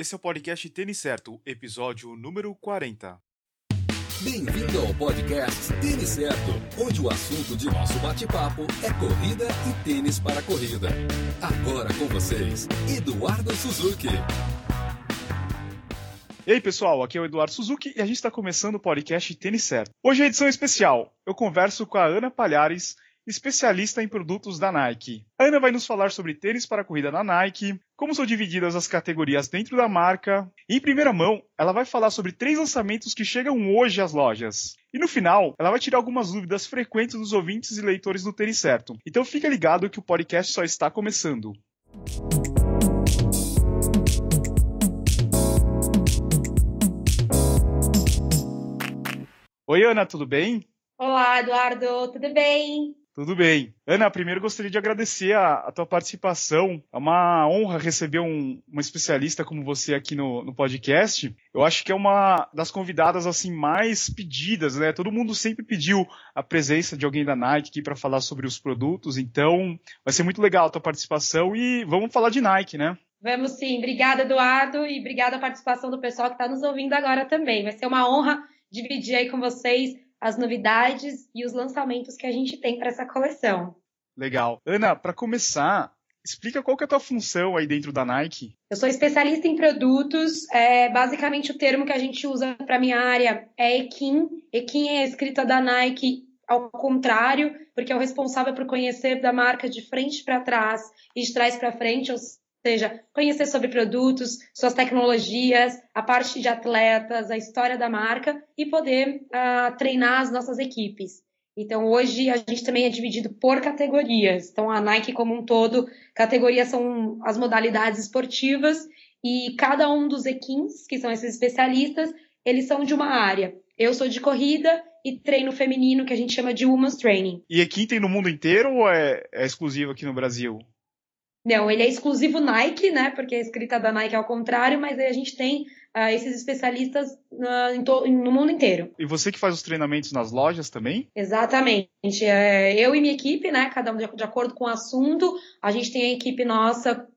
Esse é o podcast Tênis Certo, episódio número 40. Bem-vindo ao podcast Tênis Certo, onde o assunto de nosso bate-papo é corrida e tênis para corrida. Agora com vocês, Eduardo Suzuki. E aí, pessoal, aqui é o Eduardo Suzuki e a gente está começando o podcast Tênis Certo. Hoje é edição especial. Eu converso com a Ana Palhares, especialista em produtos da Nike. A Ana vai nos falar sobre tênis para corrida na Nike, como são divididas as categorias dentro da marca. Em primeira mão, ela vai falar sobre três lançamentos que chegam hoje às lojas. E no final, ela vai tirar algumas dúvidas frequentes dos ouvintes e leitores do Tênis Certo. Então fica ligado que o podcast só está começando. Oi, Ana, tudo bem? Olá, Eduardo, tudo bem? Tudo bem. Ana, primeiro gostaria de agradecer a, a tua participação. É uma honra receber um, uma especialista como você aqui no, no, podcast. Eu acho que é uma das convidadas assim mais pedidas, né? Todo mundo sempre pediu a presença de alguém da Nike aqui para falar sobre os produtos. Então, vai ser muito legal a tua participação e vamos falar de Nike, né? Vamos sim. Obrigada, Eduardo, e obrigada a participação do pessoal que está nos ouvindo agora também. Vai ser uma honra dividir aí com vocês as novidades e os lançamentos que a gente tem para essa coleção. Legal. Ana, para começar, explica qual que é a tua função aí dentro da Nike. Eu sou especialista em produtos. É, basicamente, o termo que a gente usa para minha área é EKIN. EKIN é a escrita da Nike ao contrário, porque é o responsável por conhecer da marca de frente para trás e de trás para frente, ou seja, conhecer sobre produtos, suas tecnologias, a parte de atletas, a história da marca e poder uh, treinar as nossas equipes. Então, hoje a gente também é dividido por categorias. Então, a Nike como um todo, categorias são as modalidades esportivas e cada um dos equins, que são esses especialistas, eles são de uma área. Eu sou de corrida e treino feminino, que a gente chama de Women's Training. E equim tem no mundo inteiro ou é, é exclusivo aqui no Brasil? Não, ele é exclusivo Nike, né? Porque a escrita da Nike é ao contrário, mas aí a gente tem uh, esses especialistas uh, no mundo inteiro. E você que faz os treinamentos nas lojas também? Exatamente. É, eu e minha equipe, né? Cada um de, de, acordo com o assunto. A gente tem a equipe nossa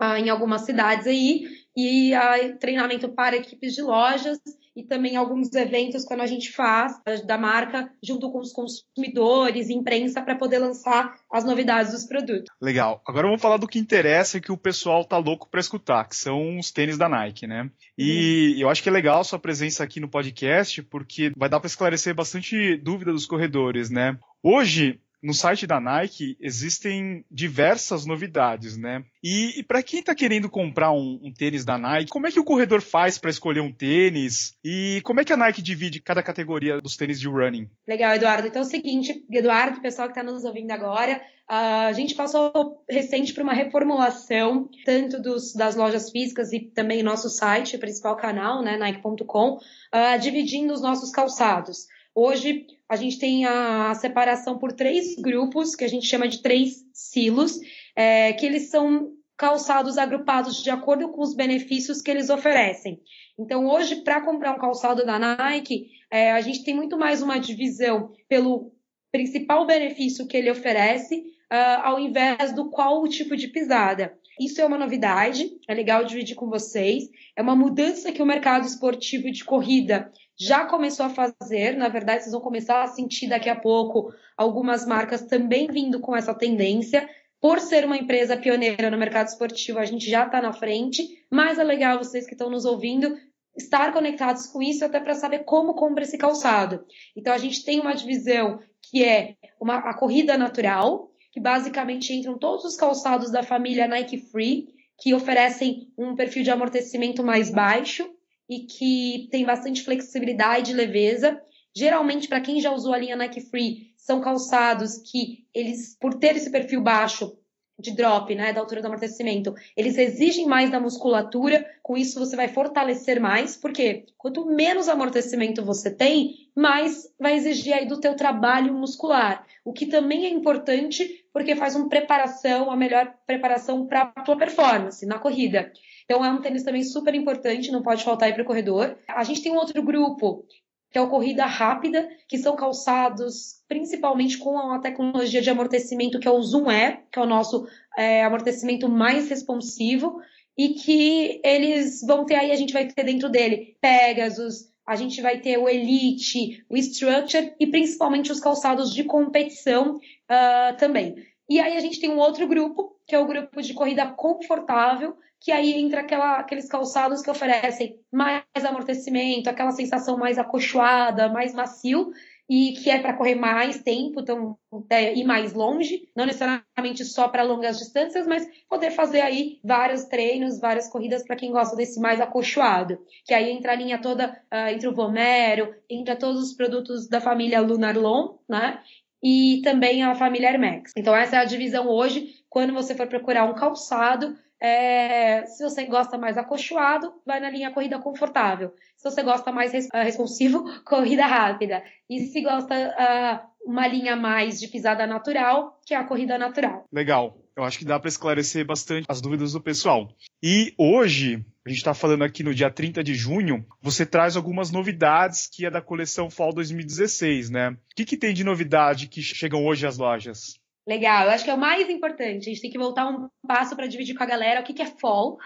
uh, em algumas cidades aí e treinamento para equipes de lojas e também alguns eventos quando a gente faz da marca junto com os consumidores, imprensa para poder lançar as novidades dos produtos. Legal. Agora vamos falar do que interessa e que o pessoal tá louco para escutar, que são os tênis da Nike, né? E uhum. eu acho que é legal a sua presença aqui no podcast porque vai dar para esclarecer bastante dúvida dos corredores, né? Hoje no site da Nike existem diversas novidades, né? E, e para quem está querendo comprar um, um, tênis da Nike, como é que o corredor faz para escolher um tênis? E como é que a Nike divide cada categoria dos tênis de running? Legal, Eduardo. Então é o seguinte, Eduardo, pessoal que está nos ouvindo agora, a gente passou recente por uma reformulação, tanto dos, das lojas físicas e também nosso site, principal canal, né, Nike.com, uh, dividindo os nossos calçados. Hoje a gente tem a separação por três grupos, que a gente chama de três silos, é, que eles são calçados agrupados de acordo com os benefícios que eles oferecem. Então, hoje, para comprar um calçado da Nike, é, a gente tem muito mais uma divisão pelo principal benefício que ele oferece, uh, ao invés do qual o tipo de pisada. Isso é uma novidade, é legal dividir com vocês. É uma mudança que o mercado esportivo de corrida já começou a fazer. Na verdade, vocês vão começar a sentir daqui a pouco algumas marcas também vindo com essa tendência. Por ser uma empresa pioneira no mercado esportivo, a gente já está na frente, mas é legal vocês que estão nos ouvindo estar conectados com isso até para saber como compra esse calçado. Então a gente tem uma divisão que é uma, a corrida natural, que basicamente entram todos os calçados da família Nike Free, que oferecem um perfil de amortecimento mais baixo, e que tem bastante flexibilidade e leveza. Geralmente, para quem já usou a linha Nike Free, são calçados que eles, por ter esse perfil baixo de drop, né, da altura do amortecimento, eles exigem mais da musculatura, com isso você vai fortalecer mais, porque quanto menos amortecimento você tem, mais vai exigir aí do teu trabalho muscular, o que também é importante porque faz uma preparação, a melhor preparação para a tua performance na corrida. Então é um tênis também super importante, não pode faltar aí para o corredor. A gente tem um outro grupo, que é o corrida rápida, que são calçados principalmente com a tecnologia de amortecimento que é o Zoom Air, que é o nosso é, amortecimento mais responsivo. e que eles vão ter aí, a gente vai ter dentro dele Pegasus, a gente vai ter o Elite, o Structure e principalmente os calçados de competição uh, também. E aí a gente tem um outro grupo, que é o grupo de corrida confortável, que aí entra aquela, aqueles calçados que oferecem mais amortecimento, aquela sensação mais acolchoada, mais macio, e que é para correr mais tempo, então é, ir mais longe, não necessariamente só para longas distâncias, mas poder fazer aí vários treinos, várias corridas para quem gosta desse mais acolchoado, que aí entra a linha toda uh, entre o Vomero, entra todos os produtos da família Lunarlon, né? E também a família Air Max. Então essa é a divisão hoje, quando você for procurar um calçado, é, se você gosta mais acolchoado, vai na linha corrida confortável. Se você gosta mais res, uh, responsivo, corrida rápida. E se gosta uh, uma linha mais de pisada natural, que é a corrida natural. Legal. Eu acho que dá para esclarecer bastante as dúvidas do pessoal. E hoje, a gente está falando aqui no dia 30 de junho, você traz algumas novidades que é da coleção Fall 2016, né? O que, que tem de novidade que chegam hoje às lojas? Legal, eu acho que é o mais importante. A gente tem que voltar um passo para dividir com a galera o que, que é fall.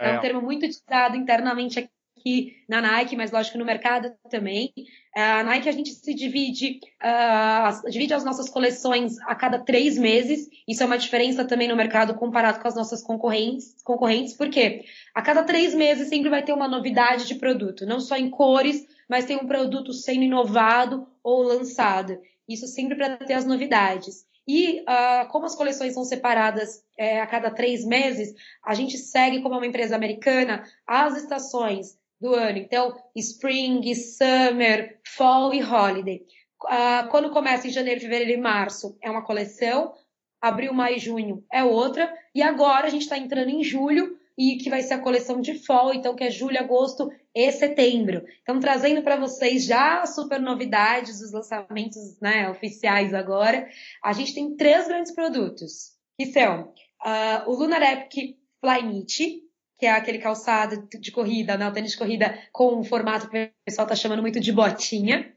É, é um termo muito utilizado internamente aqui na Nike, mas lógico no mercado também. É, a Nike a gente se divide, uh, divide as nossas coleções a cada três meses. Isso é uma diferença também no mercado comparado com as nossas concorrentes, concorrentes, porque a cada três meses sempre vai ter uma novidade de produto, não só em cores, mas tem um produto sendo inovado ou lançado. Isso sempre para ter as novidades. E uh, como as coleções são separadas é, a cada três meses, a gente segue, como uma empresa americana, as estações do ano. Então, Spring, Summer, Fall e Holiday. Uh, quando começa em janeiro, fevereiro e março, é uma coleção. Abril, maio e junho é outra. E agora a gente está entrando em julho, e que vai ser a coleção de fall, então que é julho, agosto e setembro. Então trazendo para vocês já super novidades dos lançamentos né, oficiais agora. A gente tem três grandes produtos, que são uh, o Lunar Epic Flyknit, que é aquele calçado de corrida, né, o tênis de corrida com um formato que o pessoal está chamando muito de botinha.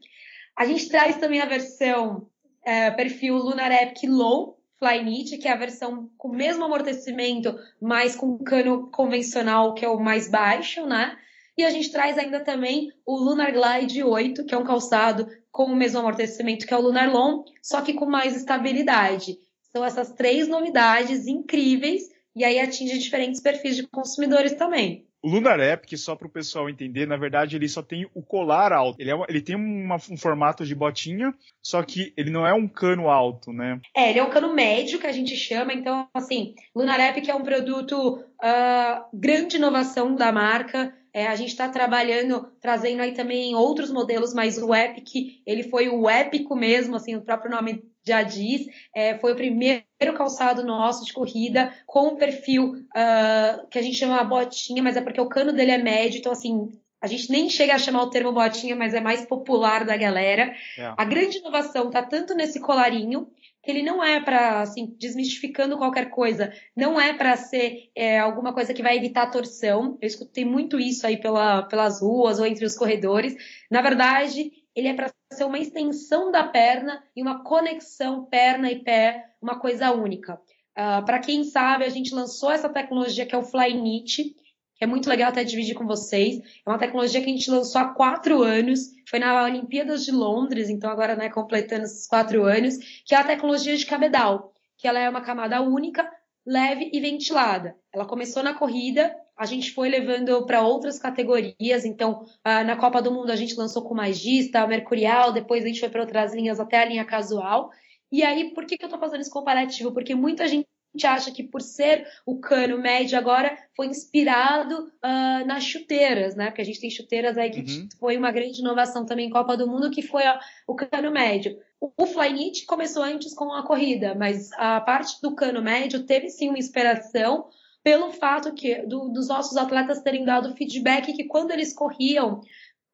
A gente traz também a versão uh, perfil Lunar Epic Low, Flyknit, que é a versão com o mesmo amortecimento, mas com cano convencional, que é o mais baixo, né? E a gente traz ainda também o Lunar Glide 8, que é um calçado com o mesmo amortecimento que é o Lunar Long, só que com mais estabilidade. São essas três novidades incríveis e aí atinge diferentes perfis de consumidores também. O Lunar Epic, só para o pessoal entender, na verdade ele só tem o colar alto. Ele, é uma, ele tem uma, um formato de botinha, só que ele não é um cano alto, né? É, ele é um cano médio que a gente chama. Então, assim, Lunar Epic é um produto uh, grande inovação da marca. É, a gente está trabalhando, trazendo aí também outros modelos, mas o Epic, ele foi o épico mesmo, assim, o próprio nome já diz, é, foi o primeiro calçado nosso de corrida com um perfil uh, que a gente chama botinha, mas é porque o cano dele é médio, então assim, a gente nem chega a chamar o termo botinha, mas é mais popular da galera. É. A grande inovação está tanto nesse colarinho, que ele não é para, assim, desmistificando qualquer coisa, não é para ser é, alguma coisa que vai evitar torção. Eu escutei muito isso aí pela, pelas ruas ou entre os corredores. Na verdade, ele é para ser uma extensão da perna e uma conexão perna e pé, uma coisa única. Uh, ah, para quem sabe, a gente lançou essa tecnologia que é o Flyknit, que é muito legal até dividir com vocês. É uma tecnologia que a gente lançou há quatro anos, foi na Olimpíadas de Londres, então agora né, completando esses quatro anos, que é a tecnologia de cabedal, que ela é uma camada única, leve e ventilada. Ela começou na corrida a gente foi levando para outras categorias. Então, uh, na Copa do Mundo a gente lançou com magista, mercurial, depois a gente foi para outras linhas, até a linha casual. E aí, por que, que eu estou fazendo esse comparativo? Porque muita gente acha que por ser o cano médio agora foi inspirado uh, nas chuteiras, né? Porque a gente tem chuteiras aí que uhum. foi uma grande inovação também em Copa do Mundo, que foi o cano médio. O, o Flyknit começou antes com a corrida, mas a parte do cano médio teve sim uma inspiração pelo fato que do, dos nossos atletas terem dado feedback que quando eles corriam,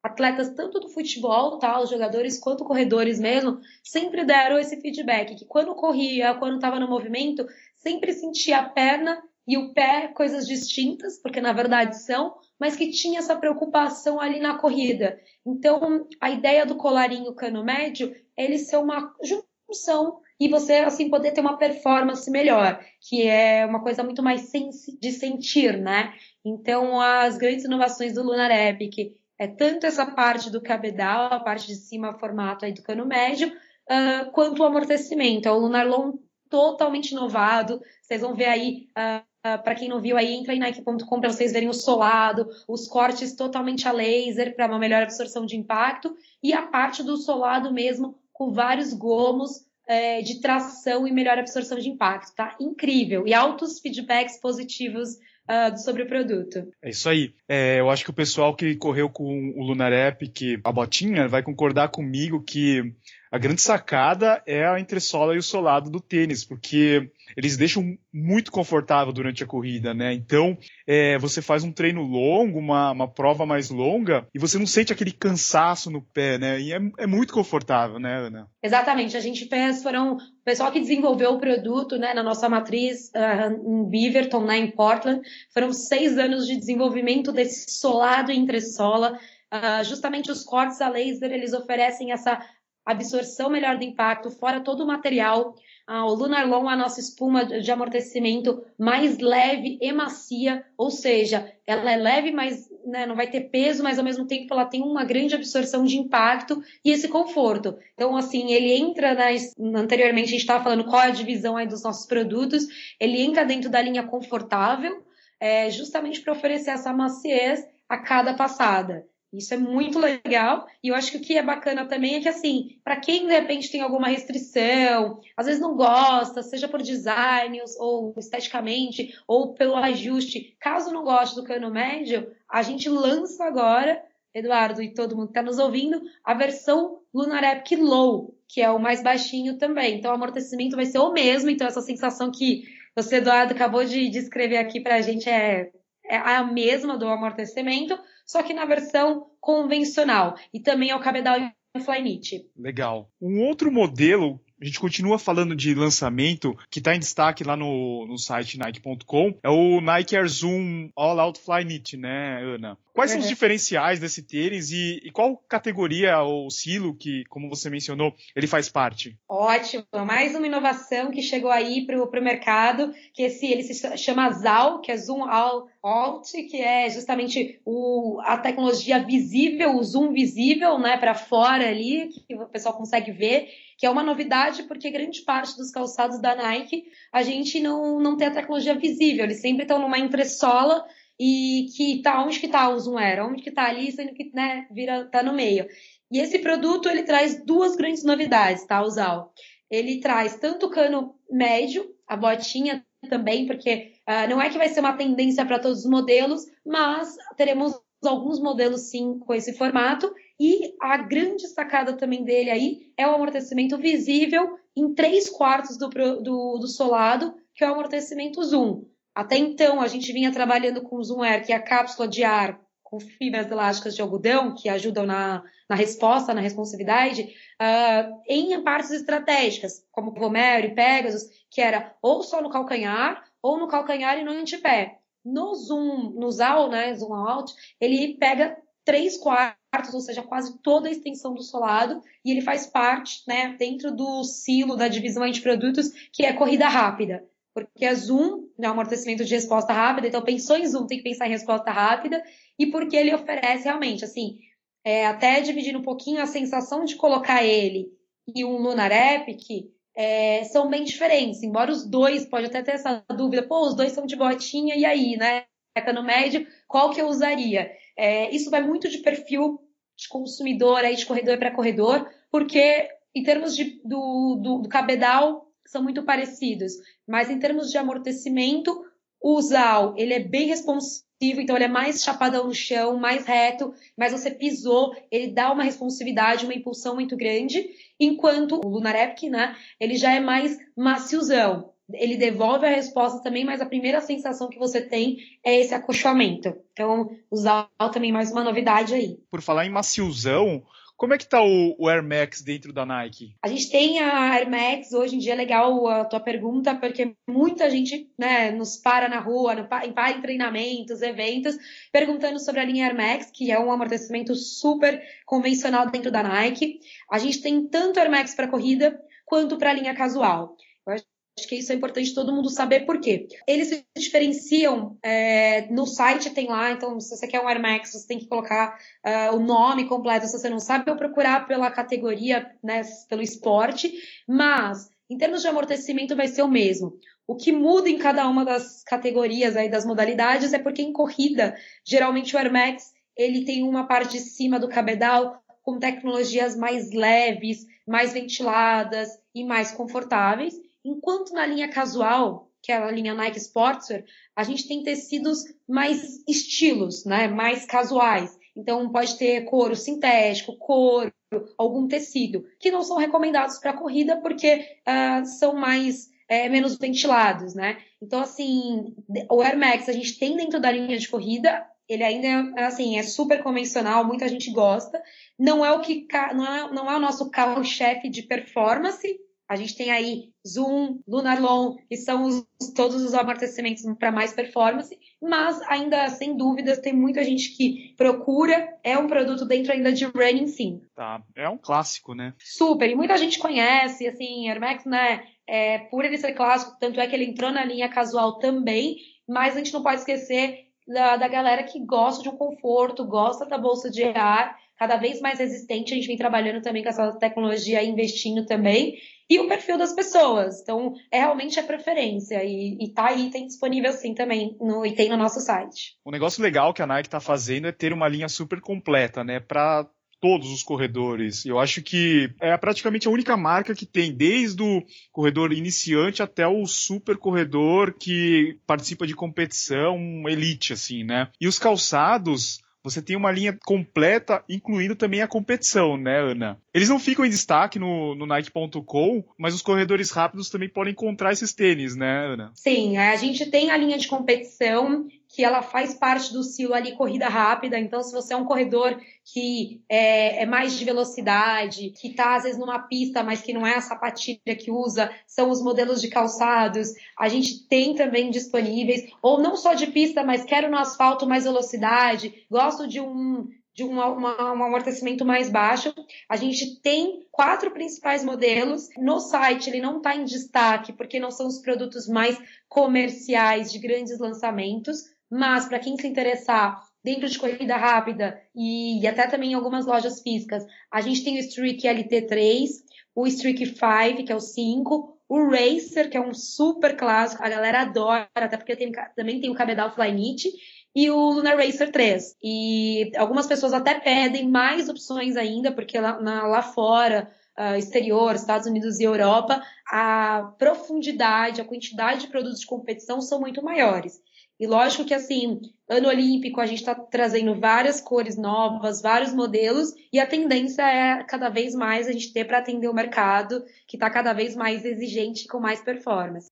atletas tanto do futebol, tá, os jogadores quanto corredores mesmo, sempre deram esse feedback que quando corria, quando estava no movimento, sempre sentia a perna e o pé coisas distintas, porque na verdade são, mas que tinha essa preocupação ali na corrida. Então, a ideia do colarinho cano médio ele ser uma junção e você assim poder ter uma performance melhor, que é uma coisa muito mais de sentir, né? Então, as grandes inovações do Lunar Epic é tanto essa parte do cabedal, a parte de cima, formato aí do cano médio, uh, quanto o amortecimento. É o Lunar Long totalmente inovado. Vocês vão ver aí, uh, uh, para quem não viu aí, entra em Nike.com para vocês verem o solado, os cortes totalmente a laser para uma melhor absorção de impacto e a parte do solado mesmo com vários gomos é, de tração e melhor absorção de impacto, tá? Incrível. E altos feedbacks positivos uh, sobre o produto. É isso aí. É, eu acho que o pessoal que correu com o Lunar Epic, a botinha, vai concordar comigo que a grande sacada é a entressola e o solado do tênis, porque eles deixam muito confortável durante a corrida, né? Então, é, você faz um treino longo, uma, uma prova mais longa, e você não sente aquele cansaço no pé, né? E é, é muito confortável, né, Ana? Exatamente. A gente fez, foram pessoal que desenvolveu o produto, né, na nossa matriz uh, em Beaverton, né, em Portland, foram seis anos de desenvolvimento desse solado e entressola. Uh, justamente os cortes a laser, eles oferecem essa absorção melhor do impacto, fora todo o material. Ah, o Lunar Long, a nossa espuma de amortecimento mais leve e macia, ou seja, ela é leve, mas né, não vai ter peso, mas ao mesmo tempo ela tem uma grande absorção de impacto e esse conforto. Então, assim, ele entra nas. Anteriormente a gente estava falando qual é a divisão aí dos nossos produtos, ele entra dentro da linha confortável, é, justamente para oferecer essa maciez a cada passada. Isso é muito legal. E eu acho que o que é bacana também é que, assim, para quem de repente tem alguma restrição, às vezes não gosta, seja por design ou esteticamente, ou pelo ajuste, caso não goste do cano médio, a gente lança agora, Eduardo e todo mundo que está nos ouvindo, a versão Lunar Epic Low, que é o mais baixinho também. Então o amortecimento vai ser o mesmo. Então, essa sensação que você, Eduardo, acabou de descrever aqui para a gente é, é a mesma do amortecimento só que na versão convencional. E também é o cabedal em Flyknit. Legal. Um outro modelo a gente continua falando de lançamento que está em destaque lá no, no site Nike.com. É o Nike Air Zoom All Out Fly Knit, né, Ana? Quais uhum. são os uhum. diferenciais desse tênis e, e, qual categoria ou silo que, como você mencionou, ele faz parte? Ótimo, mais uma inovação que chegou aí para o mercado, que esse, ele se chama ZAL, que é Zoom All Out, que é justamente o, a tecnologia visível, o zoom visível, né, para fora ali, que o pessoal consegue ver que é uma novidade porque grande parte dos calçados da Nike a gente não, não tem a tecnologia visível, eles sempre estão numa entressola e que tá onde que tá o zoom era, onde que tá ali, sendo que né, vira tá no meio. E esse produto ele traz duas grandes novidades, tá, o Zal. Ele traz tanto o cano médio, a botinha também, porque uh, não é que vai ser uma tendência para todos os modelos, mas teremos alguns modelos sim com esse formato e a grande sacada também dele aí é o amortecimento visível em três quartos do, do, do solado, que é o amortecimento zoom. Até então, a gente vinha trabalhando com o Zoom Air, que é a cápsula de ar com fibras elásticas de algodão, que ajudam na, na resposta, na responsividade, uh, em partes estratégicas, como Romero e Pegasus, que era ou só no calcanhar, ou no calcanhar e no antepé. No Zoom, no ZAL, né, Zoom Out, ele pega três quartos, ou seja, quase toda a extensão do solado, e ele faz parte, né, dentro do silo da divisão de produtos, que é corrida rápida. Porque a Zoom é um amortecimento de resposta rápida, então pensou em Zoom, tem que pensar em resposta rápida, e porque ele oferece realmente, assim, é, até dividindo um pouquinho a sensação de colocar ele e um Lunar Epic, é, são bem diferentes, embora os dois, pode até ter essa dúvida, pô, os dois são de botinha, e aí, né? No médio, qual que eu usaria? É, isso vai muito de perfil de consumidor, aí, de corredor para corredor, porque em termos de, do, do, do cabedal são muito parecidos, mas em termos de amortecimento, o Zal ele é bem responsivo, então ele é mais chapadão no chão, mais reto, mas você pisou, ele dá uma responsividade, uma impulsão muito grande, enquanto o Lunar Epic, né, ele já é mais maciozão ele devolve a resposta também, mas a primeira sensação que você tem é esse acolchoamento. Então, usar também mais uma novidade aí. Por falar em maciozão, como é que tá o, o, Air Max dentro da Nike? A gente tem a Air Max, hoje em dia é legal a tua pergunta, porque muita gente né, nos para na rua, no, para em treinamentos, eventos, perguntando sobre a linha Air Max, que é um amortecimento super convencional dentro da Nike. A gente tem tanto Air Max para corrida, quanto para a linha casual. Eu acho que isso é importante todo mundo saber por quê. Eles se diferenciam é, no site, tem lá, então se você quer um Air Max, você tem que colocar uh, o nome completo, se você não sabe, ou procurar pela categoria, né, pelo esporte, mas em termos de amortecimento vai ser o mesmo. O que muda em cada uma das categorias aí das modalidades é porque em corrida, geralmente o Air Max, ele tem uma parte de cima do cabedal com tecnologias mais leves, mais ventiladas e mais confortáveis, enquanto na linha casual, que é a linha Nike Sportswear, a gente tem tecidos mais estilos, né, mais casuais. Então pode ter couro sintético, couro, algum tecido, que não são recomendados para corrida porque uh, são mais é, menos ventilados, né? Então, assim, o Air Max a gente tem dentro da linha de corrida, ele ainda é, assim, é super convencional, muita gente gosta. Não é o que não é, não é o nosso carro-chefe de performance. A gente tem aí Zoom, Lunarlon, que são os, todos os amortecimentos para mais performance, mas ainda, sem dúvidas, tem muita gente que procura. É um produto dentro ainda de running, sim. Tá, é um clássico, né? Super, e muita gente conhece, assim, Air Max, né? É, por ele ser clássico, tanto é que ele entrou na linha casual também, mas a gente não pode esquecer da, da galera que gosta de um conforto, gosta da bolsa de ar, cada vez mais resistente. A gente vem trabalhando também com essa tecnologia, investindo também. E o perfil das pessoas. Então, é realmente a preferência. E, e tá aí, tem disponível sim também, no, e tem no nosso site. O negócio legal que a Nike está fazendo é ter uma linha super completa, né? Para todos os corredores. Eu acho que é praticamente a única marca que tem, desde o corredor iniciante até o super corredor que participa de competição elite, assim, né? E os calçados, você tem uma linha completa, incluindo também a competição, né, Ana? Eles não ficam em destaque no, no Nike.com, mas os corredores rápidos também podem encontrar esses tênis, né, Ana? Sim, a gente tem a linha de competição que ela faz parte do silo ali corrida rápida. Então, se você é um corredor que é, é mais de velocidade, que está às vezes numa pista, mas que não é a sapatilha que usa, são os modelos de calçados. A gente tem também disponíveis, ou não só de pista, mas quero no asfalto mais velocidade, gosto de um de um, uma, um amortecimento mais baixo. A gente tem quatro principais modelos. No site ele não está em destaque, porque não são os produtos mais comerciais de grandes lançamentos, mas para quem se interessar dentro de corrida rápida e, e, até também em algumas lojas físicas, a gente tem o Streak LT3, o Streak 5, que é o 5, o Racer, que é um super clássico, a galera adora, até porque tem, também tem o cabedal Flyknit, e o Lunar Racer 3. E algumas pessoas até pedem mais opções ainda, porque lá, na, lá fora, uh, exterior, Estados Unidos e Europa, a profundidade, a quantidade de produtos de competição são muito maiores. E lógico que, assim, ano olímpico, a gente está trazendo várias cores novas, vários modelos, e a tendência é cada vez mais a gente ter para atender o mercado, que está cada vez mais exigente com mais performance.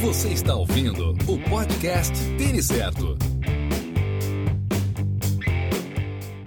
Você está ouvindo o podcast Tênis Certo.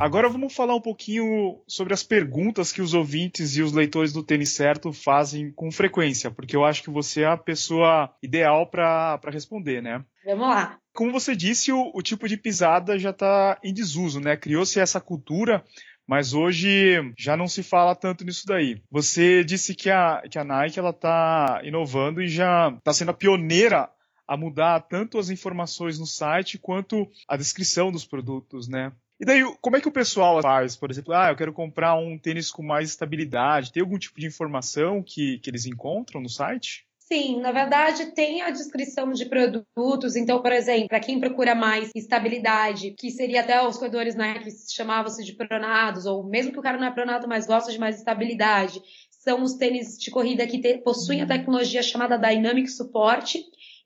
Agora vamos falar um pouquinho sobre as perguntas que os ouvintes e os leitores do Tênis Certo fazem com frequência, porque eu acho que você é a pessoa ideal para responder, né? Vamos lá. Como você disse, o, o tipo de pisada já está em desuso, né? Criou-se essa cultura mas hoje já não se fala tanto nisso daí. Você disse que a, que a Nike ela está inovando e já está sendo a pioneira a mudar tanto as informações no site quanto a descrição dos produtos, né? E daí, como é que o pessoal faz? Por exemplo, ah, eu quero comprar um tênis com mais estabilidade. Tem algum tipo de informação que, que eles encontram no site? Sim, na verdade tem a descrição de produtos. Então, por exemplo, para quem procura mais estabilidade, que seria até os corredores né, que chamavam-se de pronados, ou mesmo que o cara não é pronado, mas gosta de mais estabilidade, são os tênis de corrida que te, possuem a tecnologia chamada Dynamic Support.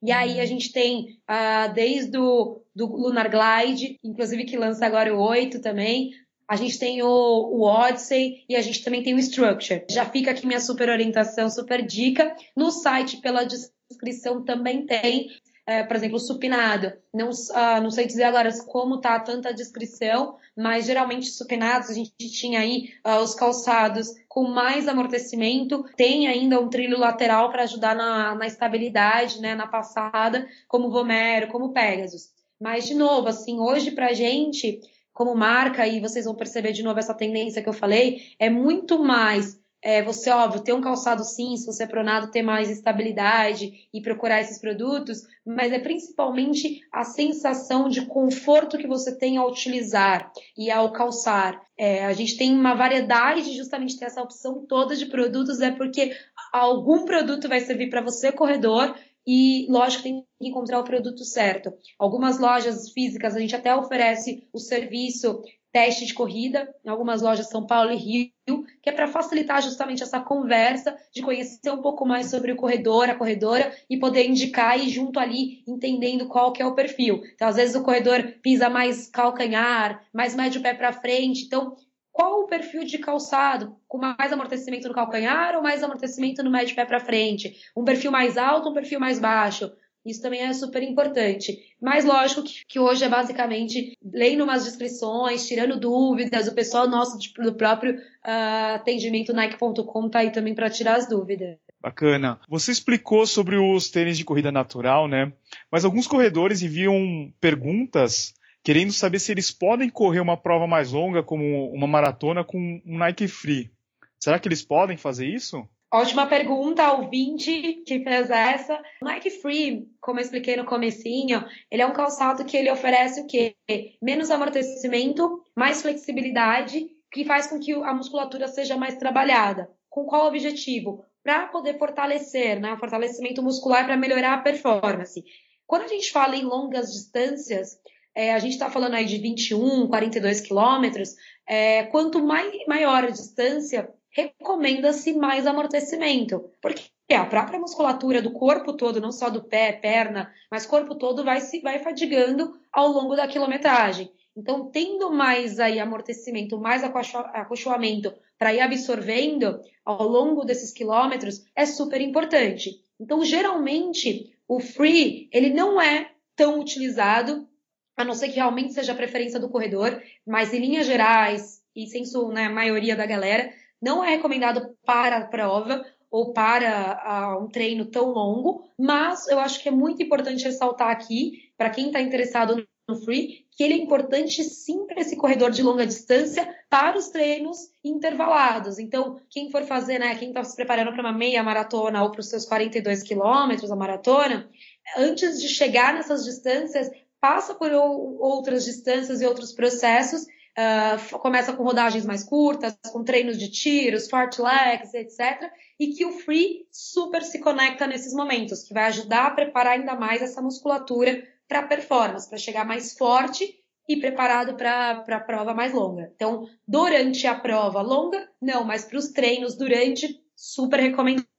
E aí a gente tem uh, desde o do Lunar Glide, inclusive que lança agora o 8 também. A gente tem o, o Odyssey e a gente também tem o Structure. Já fica aqui minha super orientação, super dica. No site, pela descrição, também tem é, por exemplo, supinado. Não, uh, não sei dizer agora como tá tanta descrição, mas geralmente supinados a gente tinha aí uh, os calçados com mais amortecimento, tem ainda um trilho lateral para ajudar na, na estabilidade, né, na passada, como Vomero, como Pegasus. Mas, de novo, assim, hoje pra gente, como marca, e vocês vão perceber de novo essa tendência que eu falei, é muito mais é, você, óbvio, ter um calçado sim, se você é pronado, ter mais estabilidade e procurar esses produtos, mas é principalmente a sensação de conforto que você tem ao utilizar e ao calçar. É, a gente tem uma variedade de justamente ter essa opção toda de produtos, é porque algum produto vai servir para você, corredor, e, lógico, tem que encontrar o produto certo. Algumas lojas físicas a gente até oferece o serviço teste de corrida em algumas lojas São Paulo e Rio, que é para facilitar justamente essa conversa, de conhecer um pouco mais sobre o corredor, a corredora, e poder indicar e junto ali entendendo qual que é o perfil. Então, às vezes o corredor pisa mais calcanhar, mais médio pé para frente. Então, qual o perfil de calçado? Com mais amortecimento no calcanhar ou mais amortecimento no médio pé para frente? Um perfil mais alto, um perfil mais baixo? Isso também é super importante. Mas lógico que, que hoje é basicamente lendo umas descrições, tirando dúvidas, o pessoal nosso tipo, do próprio uh, atendimento Nike.com tá aí também para tirar as dúvidas. Bacana. Você explicou sobre os tênis de corrida natural, né? Mas alguns corredores enviam perguntas querendo saber se eles podem correr uma prova mais longa, como uma maratona, com um Nike Free. Será que eles podem fazer isso? Ótima pergunta 20 que fez essa. O Nike Free, como eu expliquei no comecinho, ele é um calçado que ele oferece o quê? Menos amortecimento, mais flexibilidade, que faz com que a musculatura seja mais trabalhada. Com qual objetivo? Para poder fortalecer, né? O fortalecimento muscular para melhorar a performance. Quando a gente fala em longas distâncias, é, a gente está falando aí de 21, 42 quilômetros, é, quanto mais, maior a distância, recomenda-se mais amortecimento, porque a própria musculatura do corpo todo, não só do pé, perna, mas corpo todo vai se vai fadigando ao longo da quilometragem. Então, tendo mais aí amortecimento, mais acolchoamento para ir absorvendo ao longo desses quilômetros é super importante. Então, geralmente, o free, ele não é tão utilizado, a não ser que realmente seja a preferência do corredor, mas em linhas gerais, e sem né, a maioria da galera, não é recomendado para a prova ou para um treino tão longo, mas eu acho que é muito importante ressaltar aqui, para quem está interessado no free, que ele é importante sim para esse corredor de longa distância para os treinos intervalados. Então, quem for fazer, né, quem está se preparando para uma meia maratona ou para os seus 42 quilômetros a maratona, antes de chegar nessas distâncias, passa por outras distâncias e outros processos Uh, começa com rodagens mais curtas, com treinos de tiros, fartlegs, etc. E que o free super se conecta nesses momentos, que vai ajudar a preparar ainda mais essa musculatura para performance, para chegar mais forte e preparado para a prova mais longa. Então, durante a prova longa, não, mas para os treinos durante, super recomendado.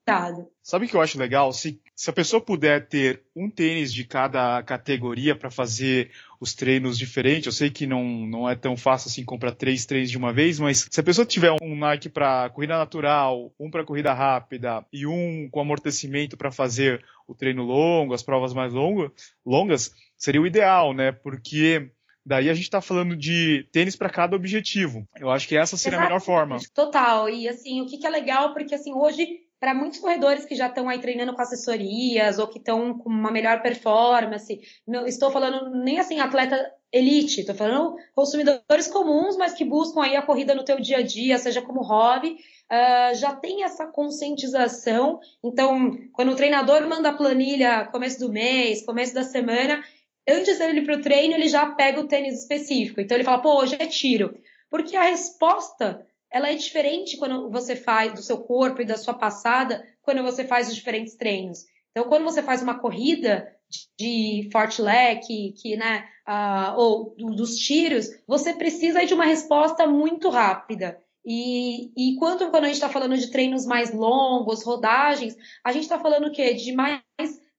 Sabe o que eu acho legal? Se, se a pessoa puder ter um tênis de cada categoria para fazer os treinos diferentes. Eu sei que não, não é tão fácil assim comprar três treinos de uma vez, mas se a pessoa tiver um Nike para corrida natural, um para corrida rápida e um com amortecimento para fazer o treino longo, as provas mais longo, longas, seria o ideal, né? Porque Daí a gente está falando de tênis para cada objetivo. Eu acho que essa seria a melhor forma. Total. E assim, o que, que é legal, porque assim, hoje para muitos corredores que já estão aí treinando com assessorias ou que estão com uma melhor performance. Não estou falando nem assim atleta elite, estou falando consumidores comuns, mas que buscam aí a corrida no teu dia a dia, seja como hobby, uh, já tem essa conscientização. Então, quando o treinador manda a planilha começo do mês, começo da semana, antes dele ir para o treino, ele já pega o tênis específico. Então ele fala, pô, hoje é tiro. Porque a resposta ela é diferente quando você faz do seu corpo e da sua passada, quando você faz os diferentes treinos. Então, quando você faz uma corrida de, fartlek, que, né, uh, ou do, dos tiros, você precisa de uma resposta muito rápida. E, e quando, quando a gente está falando de treinos mais longos, rodagens, a gente está falando o quê? De mais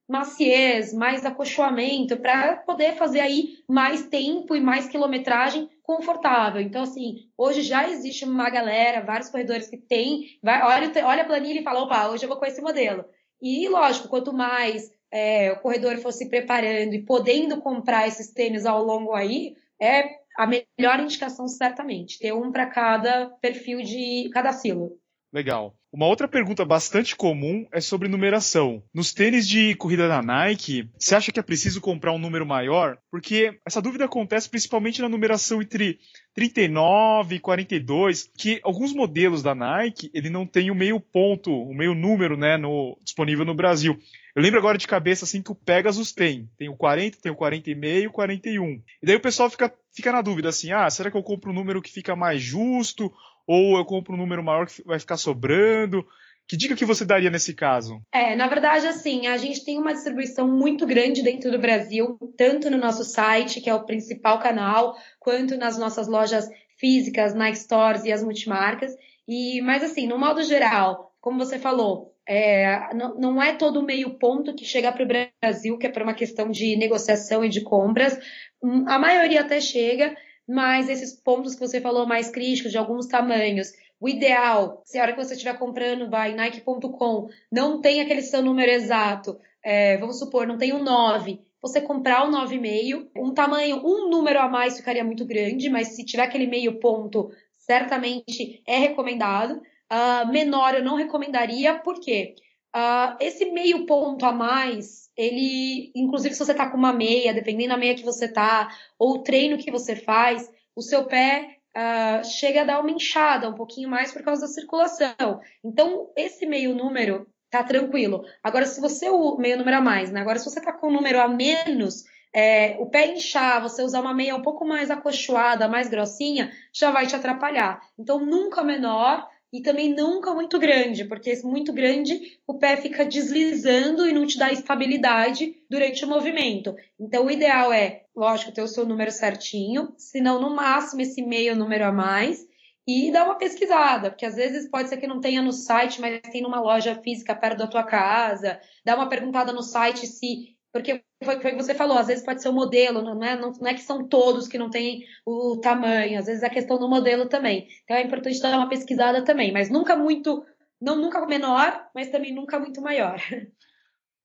maciez, mais acolchoamento, para poder fazer aí mais tempo e mais quilometragem confortável. Então, assim, hoje já existe uma galera, vários corredores que tem, vai, olha, olha a planilha e fala, opa, hoje eu vou com esse modelo. E, lógico, quanto mais é, o corredor for se preparando e podendo comprar esses tênis ao longo aí, é a melhor indicação, certamente. Ter um para cada perfil de cada silo. Legal. Uma outra pergunta bastante comum é sobre numeração. Nos tênis de corrida da Nike, você acha que é preciso comprar um número maior? Porque essa dúvida acontece principalmente na numeração entre 39 e 42, que alguns modelos da Nike, ele não tem o meio ponto, o meio número, né, no, disponível no Brasil. Eu lembro agora de cabeça assim que o Pegasus tem. Tem o 40, tem o 40 e meio, 41. E daí o pessoal fica, fica na dúvida assim: "Ah, será que eu compro um número que fica mais justo ou eu compro um número maior que vai ficar sobrando?" Que dica que você daria nesse caso? É, na verdade, assim, a gente tem uma distribuição muito grande dentro do Brasil, tanto no nosso site, que é o principal canal, quanto nas nossas lojas físicas, Nike Stores e as multimarcas. E, mas assim, no modo geral, como você falou, é, não, não, é todo meio ponto que chega para o Brasil, que é para uma questão de negociação e de compras. Hum, a maioria até chega, mas esses pontos que você falou mais críticos, de alguns tamanhos, o ideal, se a hora que você estiver comprando, vai Nike.com, não tem aquele seu número exato, é, vamos supor, não tem um 9, você comprar o 9,5, um tamanho, um número a mais ficaria muito grande, mas se tiver aquele meio ponto, certamente é recomendado. Uh, menor eu não recomendaria, por quê? Uh, esse meio ponto a mais, ele, inclusive se você tá com uma meia, dependendo da meia que você tá, ou o treino que você faz, o seu pé uh, chega a dar uma inchada um pouquinho mais por causa da circulação. Então, esse meio número tá tranquilo. Agora, se você o meio número a mais, né? Agora, se você tá com um número a menos, é, o pé inchar, você usar uma meia um pouco mais acolchoada, mais grossinha, já vai te atrapalhar. Então, nunca menor e também nunca muito grande, porque muito grande o pé fica deslizando e não te dá estabilidade durante o movimento. Então o ideal é, lógico, ter o seu número certinho, se não no máximo esse meio número a mais e dar uma pesquisada, porque às vezes pode ser que não tenha no site, mas tem numa loja física perto da tua casa. Dá uma perguntada no site se porque foi, foi que você falou, às vezes pode ser o modelo, não é, não, não é que são todos que não têm o tamanho, às vezes é questão do modelo também. Então é importante dar uma pesquisada também, mas nunca muito, não nunca menor, mas também nunca muito maior.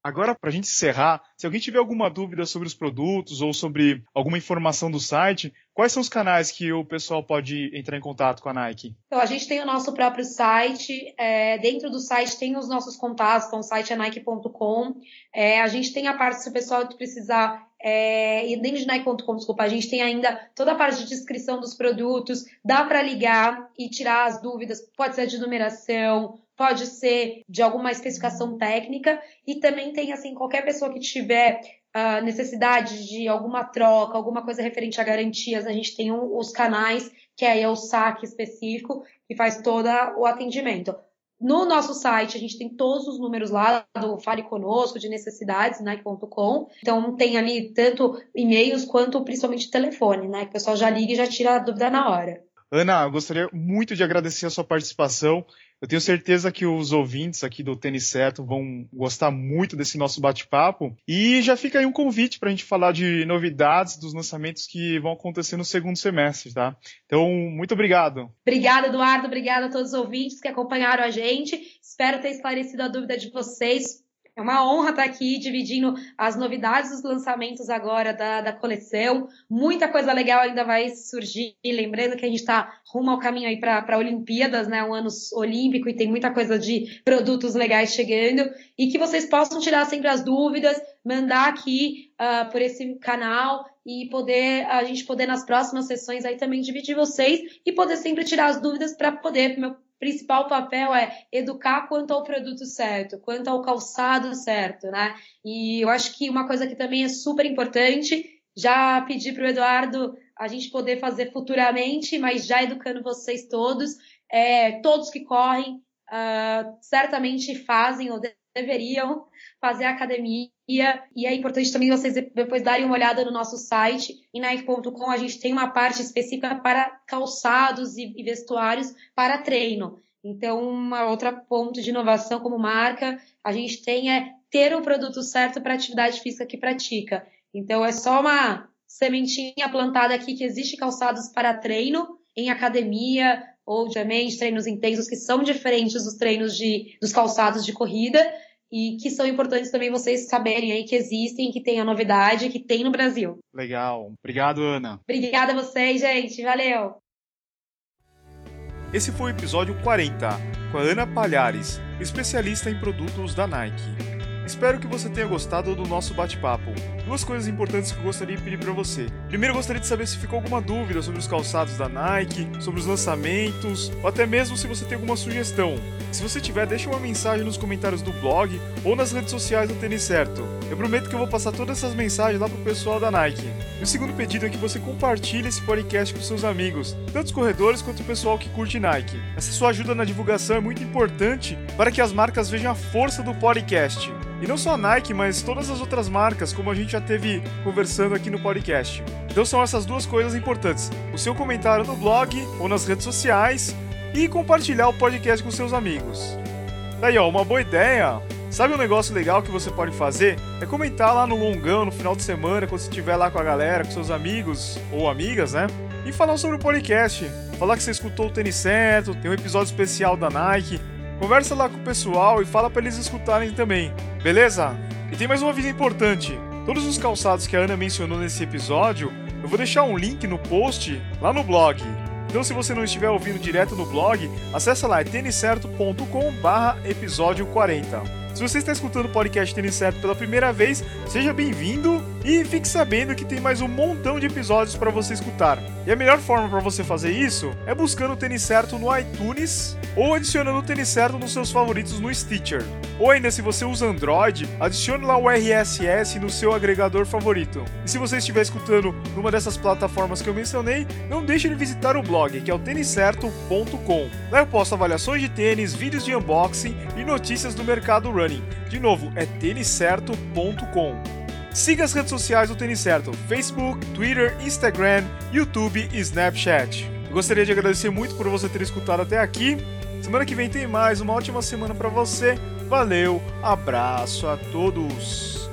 Agora, para a gente encerrar, se alguém tiver alguma dúvida sobre os produtos ou sobre alguma informação do site, quais são os canais que o pessoal pode entrar em contato com a Nike? Então, a gente tem o nosso próprio site. É, dentro do site tem os nossos contatos, então o site é nike.com. É, a gente tem a parte, se o pessoal precisar é, e dentro de Nike.com, desculpa, a gente tem ainda toda a parte de descrição dos produtos, dá para ligar e tirar as dúvidas, pode ser de numeração, pode ser de alguma especificação técnica e também tem assim qualquer pessoa que tiver uh, necessidade de alguma troca, alguma coisa referente a garantias, a gente tem um, os canais que aí é o saque específico que faz todo o atendimento. No nosso site, a gente tem todos os números lá do Fale Conosco, de necessidades, Nike.com. Então, tem ali tanto e-mails quanto principalmente telefone, né? Que o pessoal já liga e já tira a dúvida na hora. Ana, gostaria muito de agradecer a sua participação. Eu tenho certeza que os ouvintes aqui do Tênis Certo vão gostar muito desse nosso bate-papo. E já fica aí um convite para a gente falar de novidades dos lançamentos que vão acontecer no segundo semestre, tá? Então, muito obrigado. Obrigada, Eduardo. Obrigada a todos os ouvintes que acompanharam a gente. Espero ter esclarecido a dúvida de vocês. É uma honra estar aqui dividindo as novidades dos lançamentos agora da, da coleção. Muita coisa legal ainda vai surgir. Lembrando que a gente está rumo ao caminho aí para Olimpíadas, né? Um ano olímpico e tem muita coisa de produtos legais chegando. E que vocês possam tirar sempre as dúvidas, mandar aqui uh, por esse canal e poder a gente poder nas próximas sessões aí também dividir vocês e poder sempre tirar as dúvidas para poder meu principal papel é educar quanto ao produto certo, quanto ao calçado certo, né? E eu acho que uma coisa que também é super importante, já pedi para o Eduardo a gente poder fazer futuramente, mas já educando vocês todos, é, todos que correm, uh, certamente fazem ou deveriam fazer academia. E é importante também vocês depois darem uma olhada no nosso site. Em Nike.com a gente tem uma parte específica para calçados e vestuários para treino. Então, uma outra ponto de inovação como marca, a gente tem é ter o produto certo para a atividade física que pratica. Então, é só uma sementinha plantada aqui que existe calçados para treino em academia ou também treinos intensos que são diferentes dos treinos de, dos calçados de corrida e que são importantes também vocês saberem aí que existem, que tem a novidade, que tem no Brasil. Legal. Obrigado, Ana. Obrigada a vocês, gente. Valeu. Esse foi o episódio 40 com a Ana Palhares, especialista em produtos da Nike. Espero que você tenha gostado do nosso bate-papo. Duas coisas importantes que eu gostaria de pedir para você. Primeiro, gostaria de saber se ficou alguma dúvida sobre os calçados da Nike, sobre os lançamentos, ou até mesmo se você tem alguma sugestão. Se você tiver, deixe uma mensagem nos comentários do blog ou nas redes sociais do Tênis Certo. Eu prometo que eu vou passar todas essas mensagens lá pro pessoal da Nike. E o segundo pedido é que você compartilhe esse podcast com seus amigos, tanto os corredores quanto o pessoal que curte Nike. Essa sua ajuda na divulgação é muito importante para que as marcas vejam a força do podcast. E não só a Nike, mas todas as outras marcas, como a gente já teve conversando aqui no podcast. Então são essas duas coisas importantes: o seu comentário no blog ou nas redes sociais e compartilhar o podcast com seus amigos. Daí, ó, uma boa ideia. Sabe um negócio legal que você pode fazer? É comentar lá no longão, no final de semana, quando você estiver lá com a galera, com seus amigos ou amigas, né? E falar sobre o podcast. Falar que você escutou o tênis certo, tem um episódio especial da Nike. Conversa lá com o pessoal e fala para eles escutarem também, beleza? E tem mais uma aviso importante. Todos os calçados que a Ana mencionou nesse episódio, eu vou deixar um link no post lá no blog. Então, se você não estiver ouvindo direto no blog, acessa lá, é têniscerto.com barra episódio 40. Se você está escutando o podcast Tênis Certo pela primeira vez, seja bem-vindo e fique sabendo que tem mais um montão de episódios para você escutar. E a melhor forma para você fazer isso é buscando o Tênis Certo no iTunes ou adicionando o Tênis Certo nos seus favoritos no Stitcher. Ou ainda, se você usa Android, adicione lá o RSS no seu agregador favorito. E se você estiver escutando numa dessas plataformas que eu mencionei, não deixe de visitar o blog, que é o têniscerto.com. Lá eu posto avaliações de tênis, vídeos de unboxing e notícias do mercado running. De novo, é têniscerto.com. Siga as redes sociais do Tênis Certo: Facebook, Twitter, Instagram, YouTube e Snapchat. Eu gostaria de agradecer muito por você ter escutado até aqui. Semana que vem tem mais, uma ótima semana para você. Valeu, abraço a todos.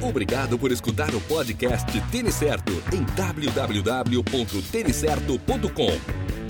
Obrigado por escutar o podcast Tênis Certo em www.tenicerto.com.